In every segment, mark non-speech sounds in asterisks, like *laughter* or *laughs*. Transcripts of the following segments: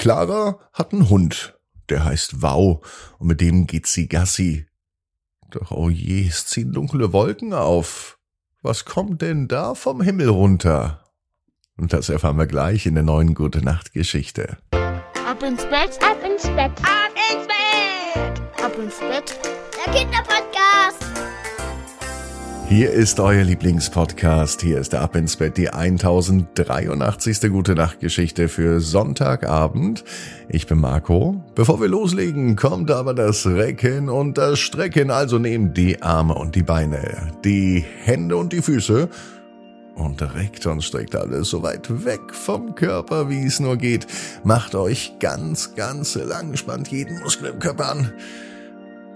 Clara hat einen Hund, der heißt Wow, und mit dem geht sie Gassi. Doch oh je, es ziehen dunkle Wolken auf. Was kommt denn da vom Himmel runter? Und das erfahren wir gleich in der neuen Gute Nacht Geschichte. Ab ins Bett, ab ins Bett, ab ins Bett, ab ins Bett. Der Kinderpodcast. Hier ist euer Lieblingspodcast. Hier ist der Ab ins Bett, die 1083. Gute Nacht Geschichte für Sonntagabend. Ich bin Marco. Bevor wir loslegen, kommt aber das Recken und das Strecken. Also nehmt die Arme und die Beine, die Hände und die Füße und reckt und streckt alles so weit weg vom Körper, wie es nur geht. Macht euch ganz, ganz lang, spannt jeden Muskel im Körper an.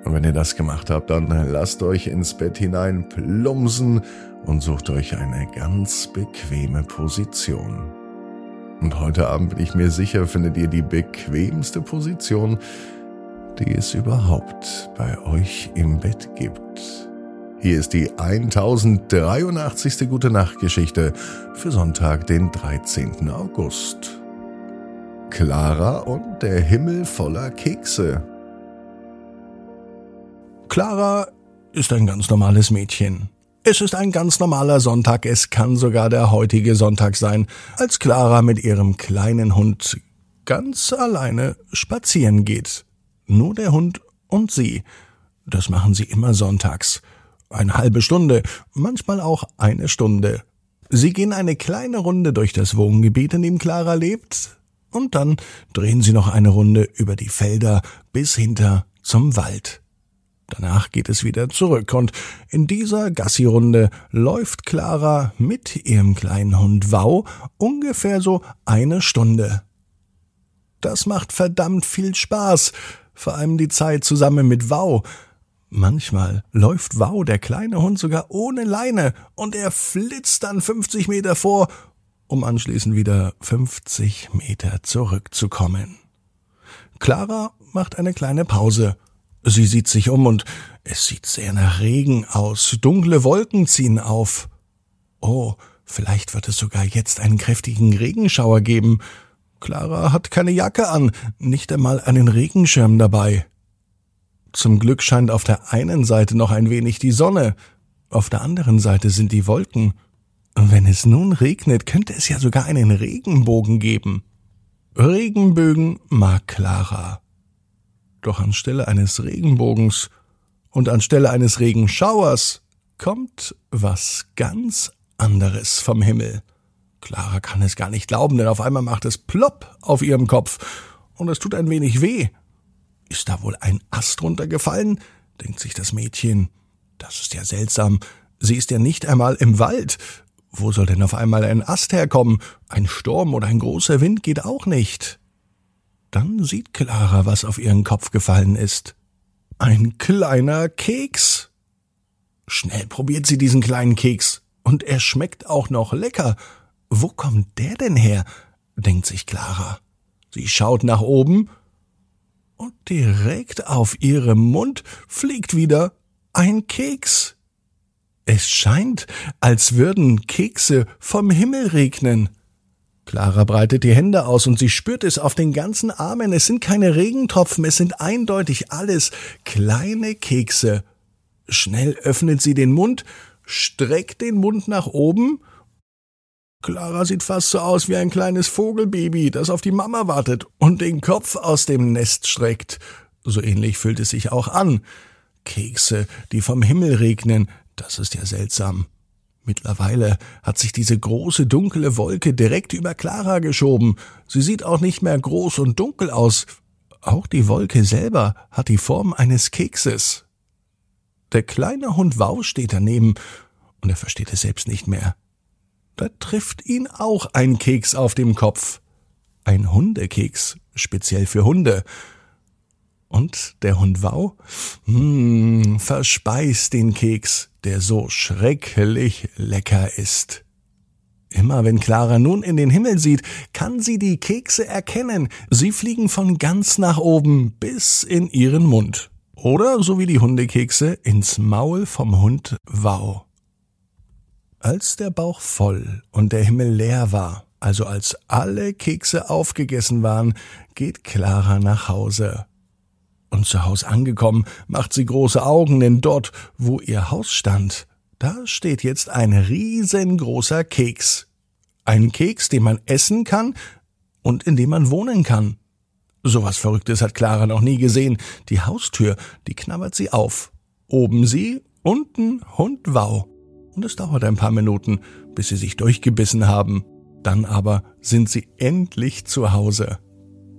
Und wenn ihr das gemacht habt, dann lasst euch ins Bett hinein plumsen und sucht euch eine ganz bequeme Position. Und heute Abend bin ich mir sicher, findet ihr die bequemste Position, die es überhaupt bei euch im Bett gibt. Hier ist die 1083. Gute Nacht Geschichte für Sonntag, den 13. August. Clara und der Himmel voller Kekse. Clara ist ein ganz normales Mädchen. Es ist ein ganz normaler Sonntag, es kann sogar der heutige Sonntag sein, als Clara mit ihrem kleinen Hund ganz alleine spazieren geht. Nur der Hund und sie. Das machen sie immer sonntags. Eine halbe Stunde, manchmal auch eine Stunde. Sie gehen eine kleine Runde durch das Wohngebiet, in dem Clara lebt, und dann drehen sie noch eine Runde über die Felder bis hinter zum Wald. Danach geht es wieder zurück und in dieser Gassi-Runde läuft Clara mit ihrem kleinen Hund Wow ungefähr so eine Stunde. Das macht verdammt viel Spaß, vor allem die Zeit zusammen mit Wow. Manchmal läuft Wow, der kleine Hund, sogar ohne Leine und er flitzt dann 50 Meter vor, um anschließend wieder 50 Meter zurückzukommen. Clara macht eine kleine Pause Sie sieht sich um und es sieht sehr nach Regen aus. Dunkle Wolken ziehen auf. Oh, vielleicht wird es sogar jetzt einen kräftigen Regenschauer geben. Clara hat keine Jacke an, nicht einmal einen Regenschirm dabei. Zum Glück scheint auf der einen Seite noch ein wenig die Sonne, auf der anderen Seite sind die Wolken. Wenn es nun regnet, könnte es ja sogar einen Regenbogen geben. Regenbögen mag Clara. Doch anstelle eines Regenbogens und anstelle eines Regenschauers kommt was ganz anderes vom Himmel. Clara kann es gar nicht glauben, denn auf einmal macht es plopp auf ihrem Kopf und es tut ein wenig weh. Ist da wohl ein Ast runtergefallen? denkt sich das Mädchen. Das ist ja seltsam. Sie ist ja nicht einmal im Wald. Wo soll denn auf einmal ein Ast herkommen? Ein Sturm oder ein großer Wind geht auch nicht. Dann sieht Clara, was auf ihren Kopf gefallen ist. Ein kleiner Keks. Schnell probiert sie diesen kleinen Keks. Und er schmeckt auch noch lecker. Wo kommt der denn her? denkt sich Clara. Sie schaut nach oben und direkt auf ihrem Mund fliegt wieder ein Keks. Es scheint, als würden Kekse vom Himmel regnen. Clara breitet die Hände aus und sie spürt es auf den ganzen Armen. Es sind keine Regentropfen, es sind eindeutig alles kleine Kekse. Schnell öffnet sie den Mund, streckt den Mund nach oben. Clara sieht fast so aus wie ein kleines Vogelbaby, das auf die Mama wartet und den Kopf aus dem Nest streckt. So ähnlich fühlt es sich auch an. Kekse, die vom Himmel regnen, das ist ja seltsam. Mittlerweile hat sich diese große dunkle Wolke direkt über Clara geschoben. Sie sieht auch nicht mehr groß und dunkel aus. Auch die Wolke selber hat die Form eines Kekses. Der kleine Hund Wau steht daneben und er versteht es selbst nicht mehr. Da trifft ihn auch ein Keks auf dem Kopf. Ein Hundekeks, speziell für Hunde. Und der Hund Wau, hm, verspeist den Keks der so schrecklich lecker ist. Immer wenn Clara nun in den Himmel sieht, kann sie die Kekse erkennen. Sie fliegen von ganz nach oben bis in ihren Mund. Oder, so wie die Hundekekse, ins Maul vom Hund Wow. Als der Bauch voll und der Himmel leer war, Also als alle Kekse aufgegessen waren, geht Clara nach Hause. Und zu Haus angekommen, macht sie große Augen, denn dort, wo ihr Haus stand, da steht jetzt ein riesengroßer Keks. Ein Keks, den man essen kann und in dem man wohnen kann. Sowas Verrücktes hat Clara noch nie gesehen. Die Haustür, die knabbert sie auf. Oben sie, unten Hund Wow. Und es dauert ein paar Minuten, bis sie sich durchgebissen haben. Dann aber sind sie endlich zu Hause.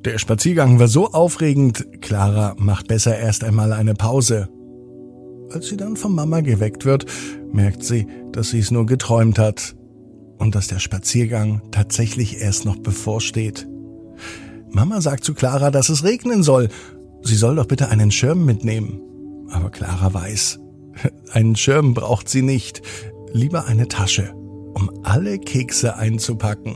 Der Spaziergang war so aufregend, Clara macht besser erst einmal eine Pause. Als sie dann von Mama geweckt wird, merkt sie, dass sie es nur geträumt hat und dass der Spaziergang tatsächlich erst noch bevorsteht. Mama sagt zu Clara, dass es regnen soll. Sie soll doch bitte einen Schirm mitnehmen. Aber Clara weiß, *laughs* einen Schirm braucht sie nicht, lieber eine Tasche, um alle Kekse einzupacken.